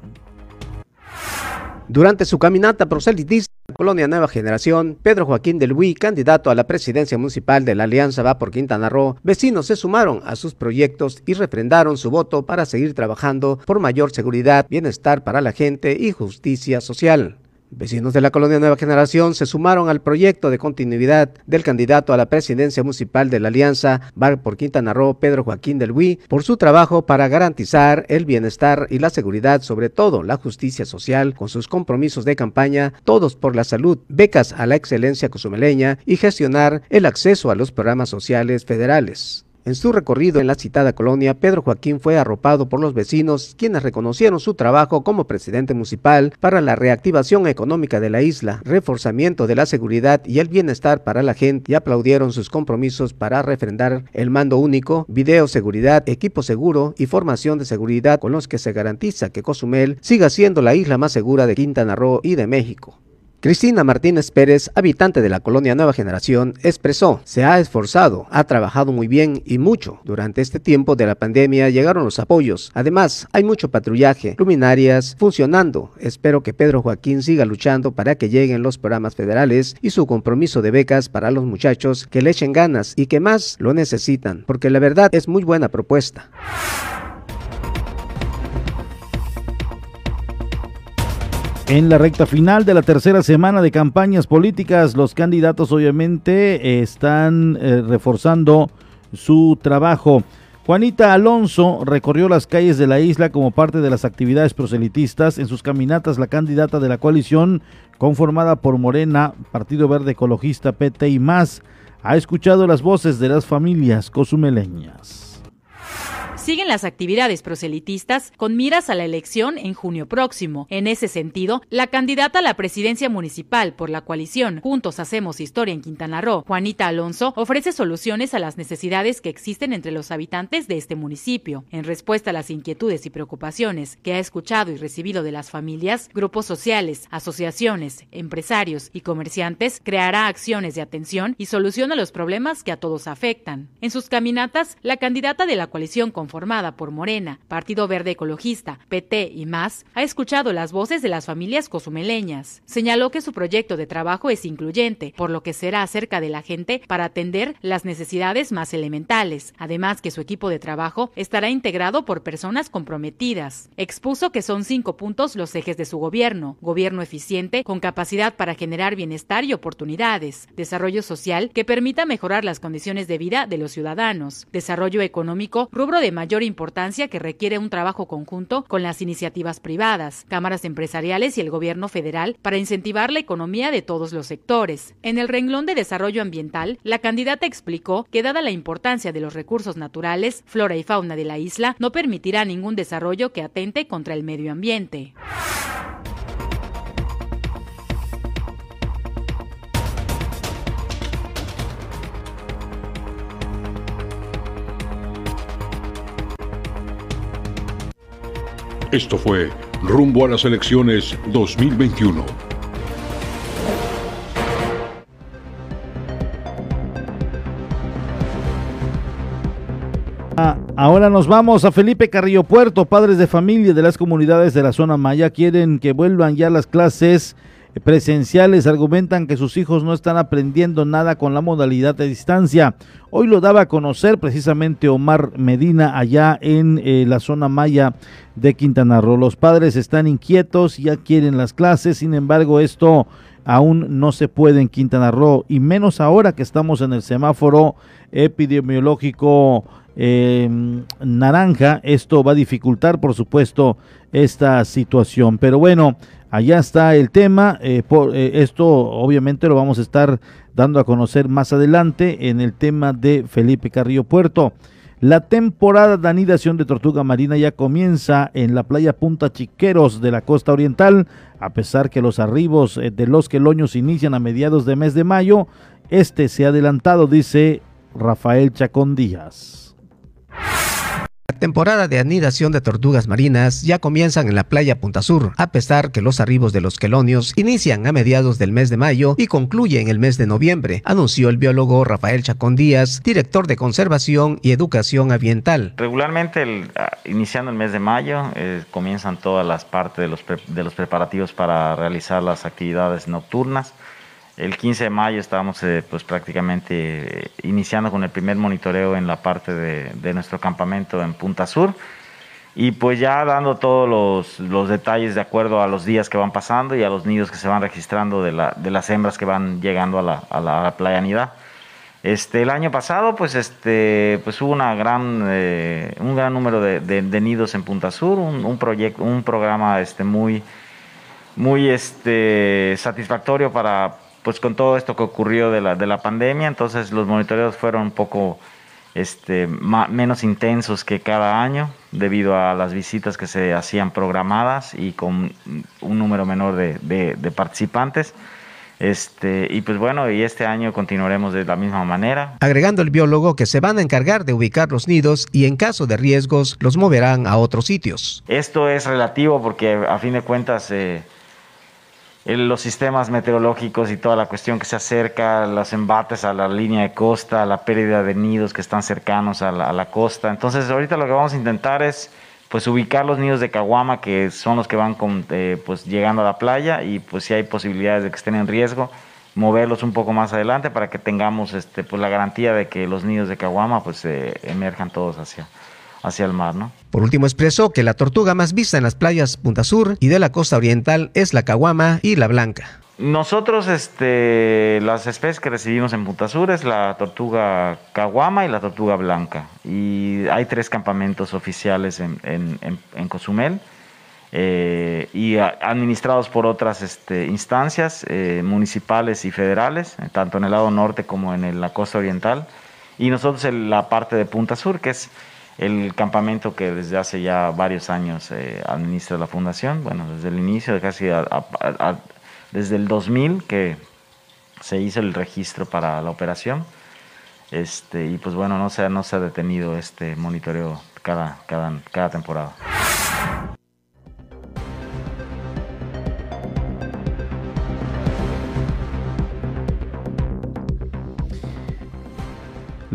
Durante su caminata proselitista colonia Nueva Generación, Pedro Joaquín del Huy, candidato a la presidencia municipal de la Alianza Va por Quintana Roo, vecinos se sumaron a sus proyectos y refrendaron su voto para seguir trabajando por mayor seguridad, bienestar para la gente y justicia social. Vecinos de la colonia Nueva Generación se sumaron al proyecto de continuidad del candidato a la presidencia municipal de la Alianza Bar por Quintana Roo, Pedro Joaquín del Huy, por su trabajo para garantizar el bienestar y la seguridad, sobre todo la justicia social, con sus compromisos de campaña, todos por la salud, becas a la excelencia cozumeleña y gestionar el acceso a los programas sociales federales. En su recorrido en la citada colonia, Pedro Joaquín fue arropado por los vecinos, quienes reconocieron su trabajo como presidente municipal para la reactivación económica de la isla, reforzamiento de la seguridad y el bienestar para la gente y aplaudieron sus compromisos para refrendar el mando único, videoseguridad, equipo seguro y formación de seguridad con los que se garantiza que Cozumel siga siendo la isla más segura de Quintana Roo y de México. Cristina Martínez Pérez, habitante de la colonia Nueva Generación, expresó, se ha esforzado, ha trabajado muy bien y mucho. Durante este tiempo de la pandemia llegaron los apoyos. Además, hay mucho patrullaje, luminarias funcionando. Espero que Pedro Joaquín siga luchando para que lleguen los programas federales y su compromiso de becas para los muchachos que le echen ganas y que más lo necesitan, porque la verdad es muy buena propuesta. En la recta final de la tercera semana de campañas políticas, los candidatos obviamente están eh, reforzando su trabajo. Juanita Alonso recorrió las calles de la isla como parte de las actividades proselitistas. En sus caminatas, la candidata de la coalición, conformada por Morena, Partido Verde Ecologista, PT y más, ha escuchado las voces de las familias cozumeleñas siguen las actividades proselitistas con miras a la elección en junio próximo. En ese sentido, la candidata a la presidencia municipal por la coalición Juntos Hacemos Historia en Quintana Roo, Juanita Alonso, ofrece soluciones a las necesidades que existen entre los habitantes de este municipio. En respuesta a las inquietudes y preocupaciones que ha escuchado y recibido de las familias, grupos sociales, asociaciones, empresarios y comerciantes, creará acciones de atención y solución a los problemas que a todos afectan. En sus caminatas, la candidata de la coalición conformada por Morena, Partido Verde Ecologista, PT y más, ha escuchado las voces de las familias cozumeleñas. Señaló que su proyecto de trabajo es incluyente, por lo que será cerca de la gente para atender las necesidades más elementales. Además que su equipo de trabajo estará integrado por personas comprometidas. Expuso que son cinco puntos los ejes de su gobierno. Gobierno eficiente con capacidad para generar bienestar y oportunidades. Desarrollo social que permita mejorar las condiciones de vida de los ciudadanos. Desarrollo económico, rubro de mayor importancia que requiere un trabajo conjunto con las iniciativas privadas, cámaras empresariales y el gobierno federal para incentivar la economía de todos los sectores. En el renglón de desarrollo ambiental, la candidata explicó que dada la importancia de los recursos naturales, flora y fauna de la isla, no permitirá ningún desarrollo que atente contra el medio ambiente. Esto fue Rumbo a las elecciones 2021. Ah, ahora nos vamos a Felipe Carrillo Puerto. Padres de familia de las comunidades de la zona Maya quieren que vuelvan ya las clases presenciales. Argumentan que sus hijos no están aprendiendo nada con la modalidad de distancia. Hoy lo daba a conocer precisamente Omar Medina allá en eh, la zona Maya de Quintana Roo. Los padres están inquietos, ya quieren las clases, sin embargo esto aún no se puede en Quintana Roo y menos ahora que estamos en el semáforo epidemiológico eh, naranja. Esto va a dificultar, por supuesto, esta situación. Pero bueno, allá está el tema. Eh, por, eh, esto obviamente lo vamos a estar dando a conocer más adelante en el tema de Felipe Carrillo Puerto. La temporada de anidación de tortuga marina ya comienza en la playa Punta Chiqueros de la costa oriental, a pesar que los arribos eh, de los queloños inician a mediados de mes de mayo. Este se ha adelantado, dice Rafael Chacón Díaz. Temporada de anidación de tortugas marinas ya comienzan en la playa Punta Sur, a pesar que los arribos de los quelonios inician a mediados del mes de mayo y concluyen en el mes de noviembre, anunció el biólogo Rafael Chacón Díaz, director de Conservación y Educación Ambiental. Regularmente, el, iniciando el mes de mayo, eh, comienzan todas las partes de los, de los preparativos para realizar las actividades nocturnas. El 15 de mayo estábamos eh, pues prácticamente eh, iniciando con el primer monitoreo en la parte de, nuestro campamento en Punta Sur y pues ya dando todos los, los, detalles de acuerdo a los días que van pasando y a los nidos que se van registrando de, la, de las hembras que van llegando a la, a la, a la. Este, el año pasado pues, este, pues hubo una gran, eh, un gran número de, nidos en Punta Sur, un, un, un programa este, muy, muy este, satisfactorio para pues con todo esto que ocurrió de la, de la pandemia, entonces los monitoreos fueron un poco este, más, menos intensos que cada año debido a las visitas que se hacían programadas y con un número menor de, de, de participantes. Este, y pues bueno, y este año continuaremos de la misma manera. Agregando el biólogo que se van a encargar de ubicar los nidos y en caso de riesgos los moverán a otros sitios. Esto es relativo porque a fin de cuentas eh, los sistemas meteorológicos y toda la cuestión que se acerca, los embates a la línea de costa, la pérdida de nidos que están cercanos a la, a la, costa. Entonces ahorita lo que vamos a intentar es pues ubicar los nidos de caguama que son los que van con, eh, pues llegando a la playa y pues si hay posibilidades de que estén en riesgo moverlos un poco más adelante para que tengamos este pues la garantía de que los nidos de caguama pues eh, emerjan todos hacia hacia el mar, ¿no? Por último expresó que la tortuga más vista en las playas Punta Sur y de la costa oriental es la caguama y la blanca. Nosotros, este, las especies que recibimos en Punta Sur es la tortuga caguama y la tortuga blanca. Y hay tres campamentos oficiales en, en, en, en Cozumel eh, y a, administrados por otras este, instancias eh, municipales y federales, tanto en el lado norte como en el, la costa oriental. Y nosotros en la parte de Punta Sur, que es el campamento que desde hace ya varios años eh, administra la fundación, bueno, desde el inicio, casi desde el 2000 que se hizo el registro para la operación. Este, y pues bueno, no se, no se ha detenido este monitoreo cada, cada, cada temporada.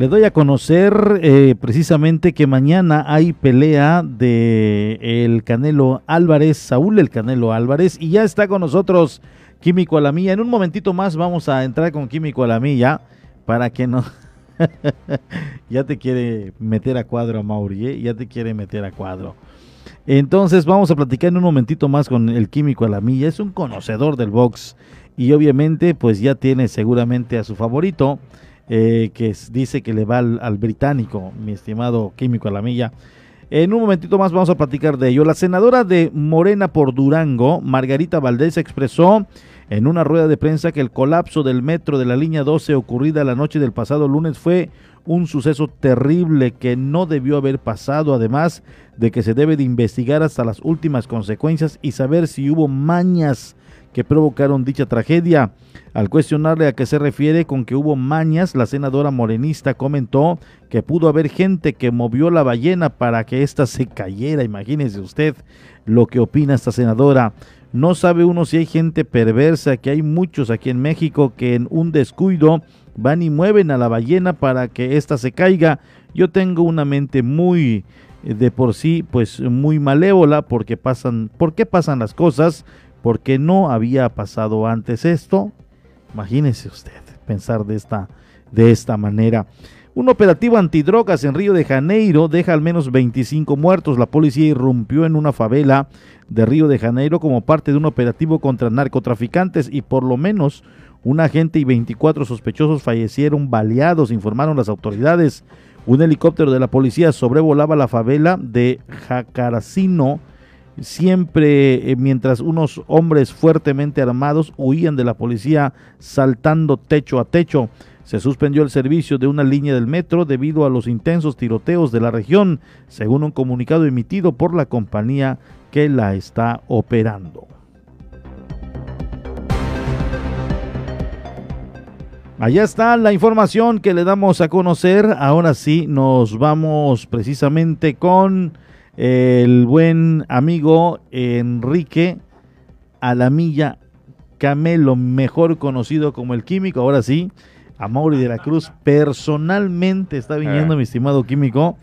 Le doy a conocer eh, precisamente que mañana hay pelea de el Canelo Álvarez, Saúl el Canelo Álvarez, y ya está con nosotros Químico a la Milla. En un momentito más vamos a entrar con Químico a la Milla para que no... [laughs] ya te quiere meter a cuadro a Mauri, ya te quiere meter a cuadro. Entonces vamos a platicar en un momentito más con el Químico a la Milla. Es un conocedor del box y obviamente pues ya tiene seguramente a su favorito eh, que dice que le va al, británico, mi estimado químico a la milla. En un momentito más vamos a platicar de ello. La senadora de Morena por Durango, Margarita Valdés, expresó en una rueda de prensa que el colapso del metro de la línea 12 ocurrida la noche del pasado lunes fue un suceso terrible que no debió haber pasado, además de que se debe de investigar hasta las últimas consecuencias y saber si hubo mañas que provocaron dicha tragedia. Al cuestionarle a qué se refiere con que hubo mañas, la senadora morenista comentó que pudo haber gente que movió la ballena para que ésta se cayera. Imagínese usted lo que opina esta senadora. No sabe uno si hay gente perversa, que hay muchos aquí en México que en un descuido van y mueven a la ballena para que ésta se caiga. Yo tengo una mente muy eh, de por sí, pues muy malévola porque pasan, ¿por qué pasan las cosas? Porque no había pasado antes esto. Imagínese usted pensar de esta, de esta manera. Un operativo antidrogas en Río de Janeiro deja al menos 25 muertos. La policía irrumpió en una favela de Río de Janeiro como parte de un operativo contra narcotraficantes y por lo menos un agente y 24 sospechosos fallecieron baleados, informaron las autoridades. Un helicóptero de la policía sobrevolaba la favela de Jacaracino siempre eh, mientras unos hombres fuertemente armados huían de la policía saltando techo a techo. Se suspendió el servicio de una línea del metro debido a los intensos tiroteos de la región, según un comunicado emitido por la compañía que la está operando. Allá está la información que le damos a conocer. Ahora sí, nos vamos precisamente con el buen amigo Enrique Alamilla Camelo, mejor conocido como el químico, ahora sí, a Mauri de la Cruz, personalmente está viniendo, ah. mi estimado químico,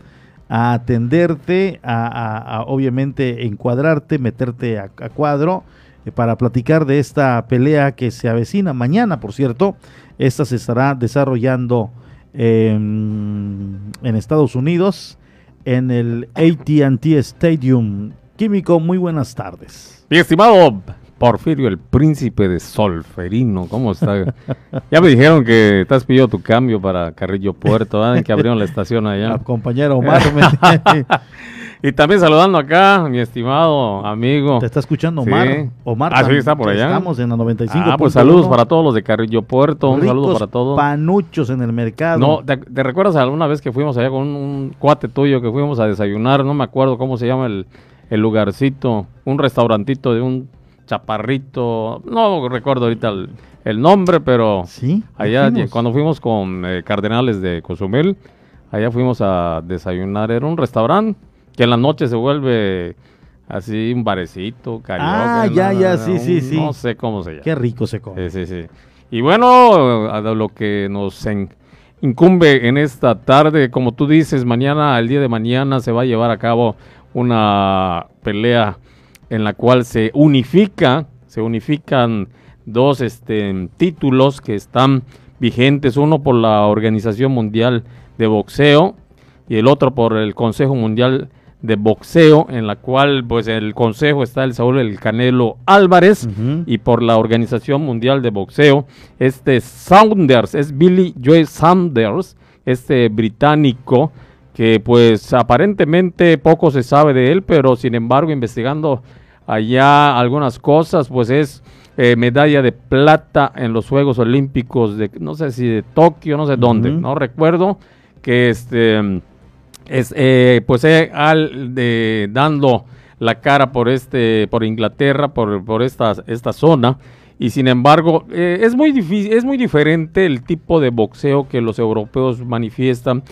a atenderte, a, obviamente encuadrarte, meterte a, cuadro eh, para platicar de esta pelea que se avecina mañana, por cierto. Esta se estará desarrollando en Estados Unidos en el ATT Stadium. Químico, muy buenas tardes. Mi estimado Porfirio, el príncipe de Solferino, ¿cómo está? [laughs] ya me dijeron que te has pedido tu cambio para Carrillo Puerto, ¿eh? que abrieron la estación allá. [laughs] compañero Omar. [laughs] Y también saludando acá, mi estimado amigo. Te está escuchando Omar. Omar. Ah, sí, está por allá. Estamos en la 95. Ah, pues saludos para todos los de Carrillo Puerto. un saludo para todos. panuchos en el mercado. No, ¿te, recuerdas alguna vez que fuimos allá con un, cuate tuyo que fuimos a desayunar? No me acuerdo cómo se llama el, lugarcito. Un restaurantito de un chaparrito. No recuerdo ahorita el, nombre, pero. Sí. Allá, cuando fuimos con eh, Cardenales de Cozumel, allá fuimos a desayunar. Era un restaurante que en la noche se vuelve así un barecito, carioca. Ah, ya, ya, sí, sí, sí. No sé cómo se llama. Qué rico se come. Sí, sí, sí. Y bueno, a lo que nos incumbe en esta tarde, como tú dices, mañana, el día de mañana se va a llevar a cabo una pelea en la cual se unifica, se unifican dos este, títulos que están vigentes, uno por la Organización Mundial de Boxeo y el otro por el Consejo Mundial de boxeo, en la cual pues el consejo está el Saúl El Canelo Álvarez y por la Organización Mundial de Boxeo, este Saunders, es Billy Joe Saunders, este británico, que pues aparentemente poco se sabe de él, pero sin embargo investigando allá algunas cosas, pues es eh, medalla de plata en los Juegos Olímpicos de, no sé si de Tokio, no sé dónde, no recuerdo, que este es, eh, pues eh, al dando la cara por este, por Inglaterra, por, por esta, esta zona. Y sin embargo, eh, es muy difícil, es muy diferente el tipo de boxeo que los europeos manifiestan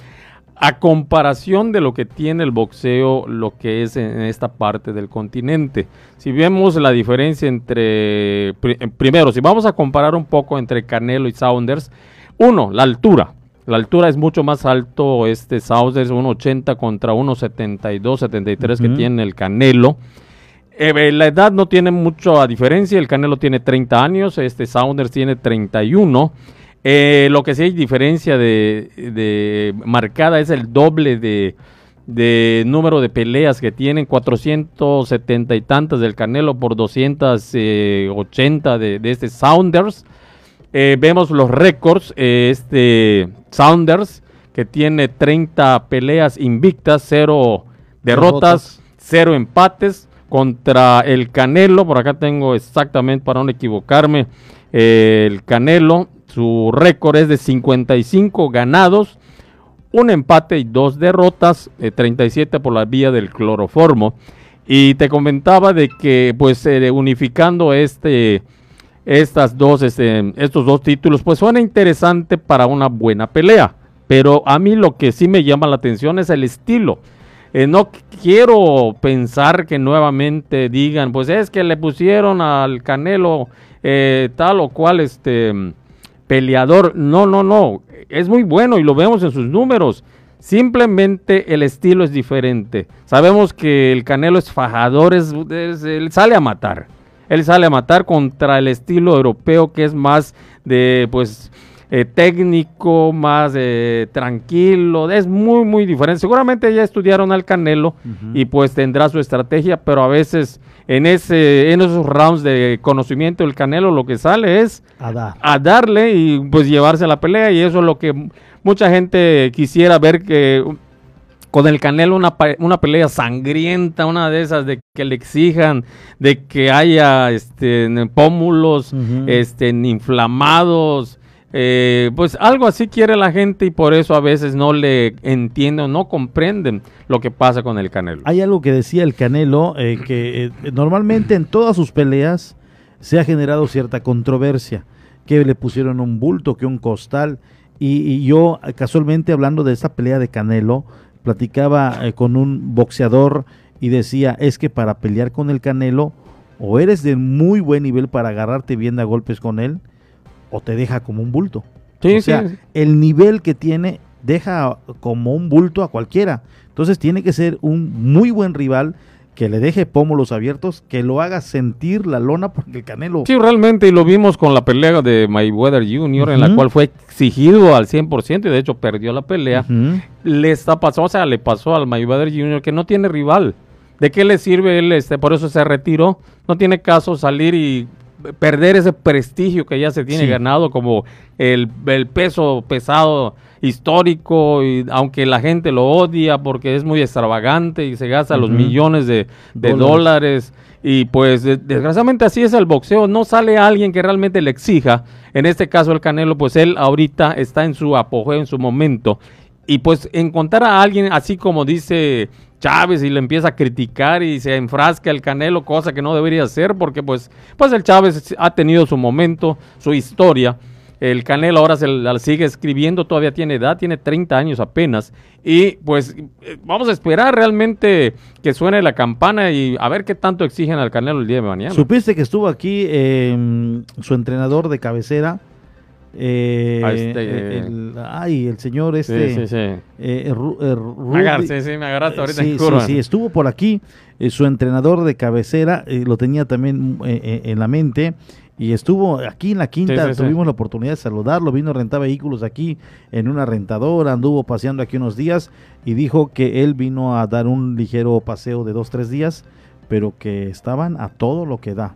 a comparación de lo que tiene el boxeo, lo que es en esta parte del continente. Si vemos la diferencia entre, primero, si vamos a comparar un poco entre Canelo y Saunders, uno, la altura. La altura es mucho más alto este Saunders, 1.80 contra 1.72, 73 que tiene el Canelo. Eh, la edad no tiene mucha diferencia, el Canelo tiene 30 años, este Saunders tiene 31. Eh, lo que sí hay diferencia de, marcada es el doble de, número de peleas que tienen, 470 y tantas del Canelo por 280 de, de este Saunders. Eh, vemos los récords, eh, este Saunders que tiene 30 peleas invictas, 0 derrotas, 0 empates contra el Canelo, por acá tengo exactamente para no equivocarme, el Canelo su récord es de 55 ganados, un empate y dos derrotas, 37 eh, por la vía del cloroformo. Y te comentaba de que, pues, eh, unificando este, estas dos, este, estos dos títulos, pues suena interesante para una buena pelea. Pero a mí lo que sí me llama la atención es el estilo. Eh, no quiero pensar que nuevamente digan, pues es que le pusieron al Canelo tal o cual este peleador. No, no, no. Es muy bueno y lo vemos en sus números. Simplemente el estilo es diferente. Sabemos que el Canelo es fajador, es, él sale a matar. Él sale a matar contra el estilo europeo que es más de pues eh, técnico, más eh, tranquilo, es muy, muy diferente. Seguramente ya estudiaron al Canelo y pues tendrá su estrategia, pero a veces en, ese, en esos rounds de conocimiento del Canelo lo que sale es a, darle y pues llevarse a la pelea. Y eso es lo que mucha gente quisiera ver que con el Canelo una, una pelea sangrienta, una de esas de que le exijan, de que haya este, pómulos este, inflamados, eh, pues algo así quiere la gente y por eso a veces no le entienden, no comprenden lo que pasa con el Canelo. Hay algo que decía el Canelo, eh, que eh, normalmente en todas sus peleas se ha generado cierta controversia, que le pusieron un bulto, que un costal, y, yo casualmente hablando de esta pelea de Canelo, platicaba con un boxeador y decía, es que para pelear con el Canelo, o eres de muy buen nivel para agarrarte bien a golpes con él, o te deja como un bulto. o sea, el nivel que tiene deja como un bulto a cualquiera. Entonces tiene que ser un muy buen rival que le deje pómulos abiertos, que lo haga sentir la lona porque el Canelo... Sí, realmente, y lo vimos con la pelea de Mayweather Jr., en la cual fue exigido al 100% y de hecho perdió la pelea. Le está pasó, o sea, le pasó al Mayweather Jr. que no tiene rival. ¿De qué le sirve él? Este, por eso se retiró. No tiene caso salir y perder ese prestigio que ya se tiene ganado como el, peso pesado histórico, y aunque la gente lo odia porque es muy extravagante y se gasta los millones de, dólares. Y pues desgraciadamente así es el boxeo, no sale alguien que realmente le exija, en este caso el Canelo, pues él ahorita está en su apogeo, en su momento, y pues encontrar a alguien así como dice Chávez y le empieza a criticar y se enfrasca el Canelo, cosa que no debería hacer porque pues, pues el Chávez ha tenido su momento, su historia. El Canelo ahora se la sigue escribiendo, todavía tiene edad, tiene 30 años apenas. Y pues eh, vamos a esperar realmente que suene la campana y a ver qué tanto exigen al Canelo el día de mañana. ¿Supiste que estuvo aquí em, su entrenador de cabecera? Eh, este, el, ay, el señor este. Sí, sí, sí. Eh, sí, sí, me agarraste ahorita sí, Sí, sí, estuvo por aquí. Eh, su entrenador de cabecera lo tenía también en la mente. Y estuvo aquí en la quinta, tuvimos la oportunidad de saludarlo, vino a rentar vehículos aquí en una rentadora, anduvo paseando aquí unos días y dijo que él vino a dar un ligero paseo de dos, tres días, pero que estaban a todo lo que da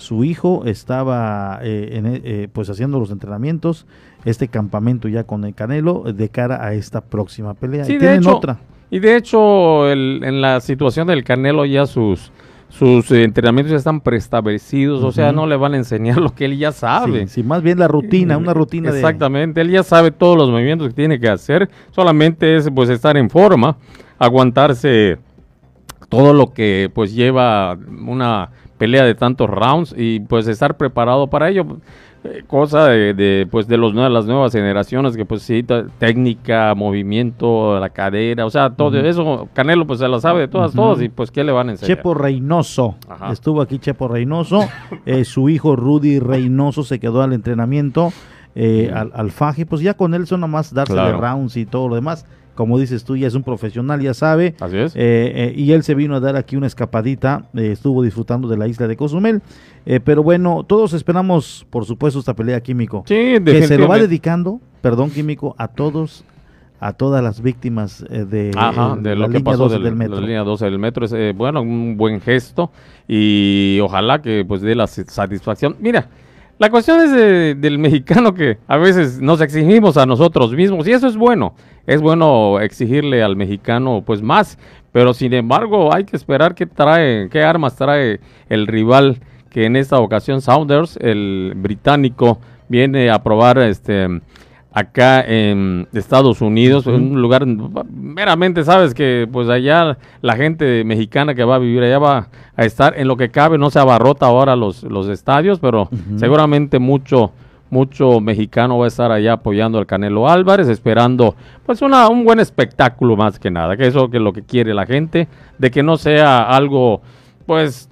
su hijo estaba eh, e, eh, pues haciendo los entrenamientos, este campamento ya con el Canelo de cara a esta próxima pelea. y tienen otra. Y de hecho, en la situación del Canelo ya sus sus eh, entrenamientos ya están preestablecidos, o sea, no le van a enseñar [laughs] lo que él ya sabe. Sí, sí, más bien la rutina, una rutina de... Exactamente, él ya sabe todos los movimientos que tiene que hacer, solamente es pues estar en forma, aguantarse todo lo que pues lleva una pelea de tantos rounds y pues estar preparado para ello. Eh, cosa de, de, pues de los las nuevas generaciones que pues sí técnica movimiento la cadera o sea todo eso Canelo pues se la sabe de todas todas y pues qué le van a enseñar Chepo Reynoso. Ajá. Estuvo aquí Chepo Reynoso. Eh, su hijo Rudy Reynoso se quedó al entrenamiento, eh, al, al faje. Pues ya con él son nomás darse de rounds y todo lo demás. Como dices tú, ya es un profesional, ya sabe. Así es. Eh, eh, y él se vino a dar aquí una escapadita. eh, estuvo disfrutando de la isla de Cozumel. Eh, pero bueno, todos esperamos, por supuesto, esta pelea químico. Sí, que se lo va dedicando, perdón, químico, a todos, a todas las víctimas eh, de, Ajá, de la lo que línea pasó 12 del- del metro. la línea 12 del metro. Es, eh, bueno, un buen gesto y ojalá que pues dé la satisfacción. Mira, la cuestión es de- del mexicano que a veces nos exigimos a nosotros mismos y eso es bueno. Es bueno exigirle al mexicano pues más, pero sin embargo hay que esperar qué trae, qué armas trae el rival que en esta ocasión Saunders, el británico, viene a probar este acá en Estados Unidos, en un lugar meramente sabes que pues allá la gente mexicana que va a vivir allá va a estar en lo que cabe, no se abarrota ahora los, los estadios, pero seguramente mucho mucho mexicano va a estar allá apoyando al Canelo Álvarez, esperando pues una, un buen espectáculo más que nada, que eso que es lo que quiere la gente, de que no sea algo pues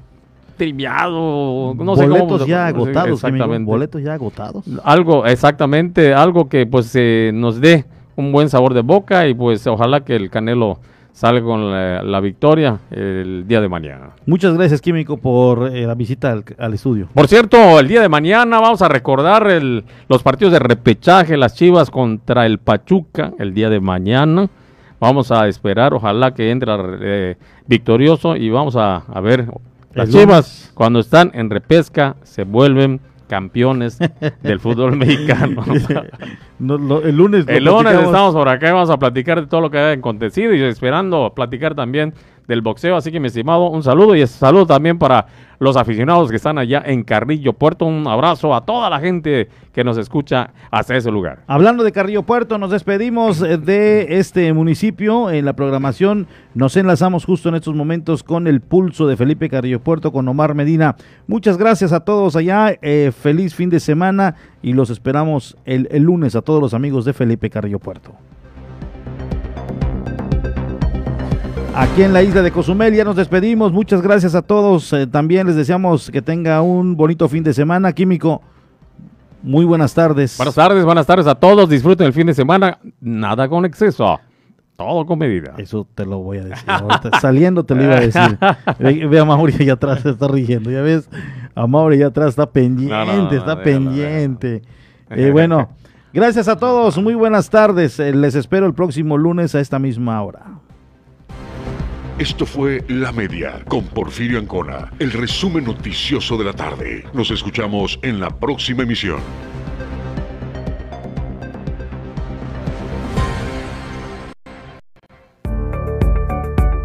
triviado, no sé cómo boletos ya agotados, exactamente. boletos ya agotados. Algo, exactamente, algo que pues eh, nos dé un buen sabor de boca y pues ojalá que el Canelo salga con la, la victoria el día de mañana. Muchas gracias, Químico, por eh, la visita al, al estudio. Por cierto, el día de mañana vamos a recordar el- los partidos de repechaje, las Chivas contra el Pachuca, el día de mañana. Vamos a esperar, ojalá que entre eh, victorioso y vamos a, a ver. Las Chivas, cuando están en repesca, se vuelven campeones del fútbol [laughs] mexicano. [laughs] No, el lunes El estamos por acá y vamos a platicar de todo lo que ha acontecido y esperando platicar también del boxeo. Así que, mi estimado, un saludo y saludo también para los aficionados que están allá en Carrillo Puerto. Un abrazo a toda la gente que nos escucha hasta ese lugar. Hablando de Carrillo Puerto, nos despedimos de este municipio. En la programación nos enlazamos justo en estos momentos con el pulso de Felipe Carrillo Puerto, con Omar Medina. Muchas gracias a todos allá. eh, feliz fin de semana y los esperamos el lunes a todos los amigos de Felipe Carrillo Puerto. Aquí en la isla de Cozumel ya nos despedimos. Muchas gracias a todos. eh, también les deseamos que tenga un bonito fin de semana. Químico, muy buenas tardes. Buenas tardes, buenas tardes a todos. Disfruten el fin de semana. Nada con exceso. Todo con medida. Eso te lo voy a decir. ahorita. [laughs] Saliendo te lo iba a decir. [laughs] Ve, ve a Mauri allá atrás, se está riendo. Ya ves, a Mauri allá atrás está pendiente, No, no, no, está pendiente. Eh, bueno, [laughs] gracias a todos. Muy buenas tardes. Eh, les espero el próximo lunes a esta misma hora. Esto fue La Media con Porfirio Ancona, el resumen noticioso de la tarde. Nos escuchamos en la próxima emisión.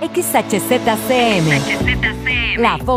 XHZCM. La voz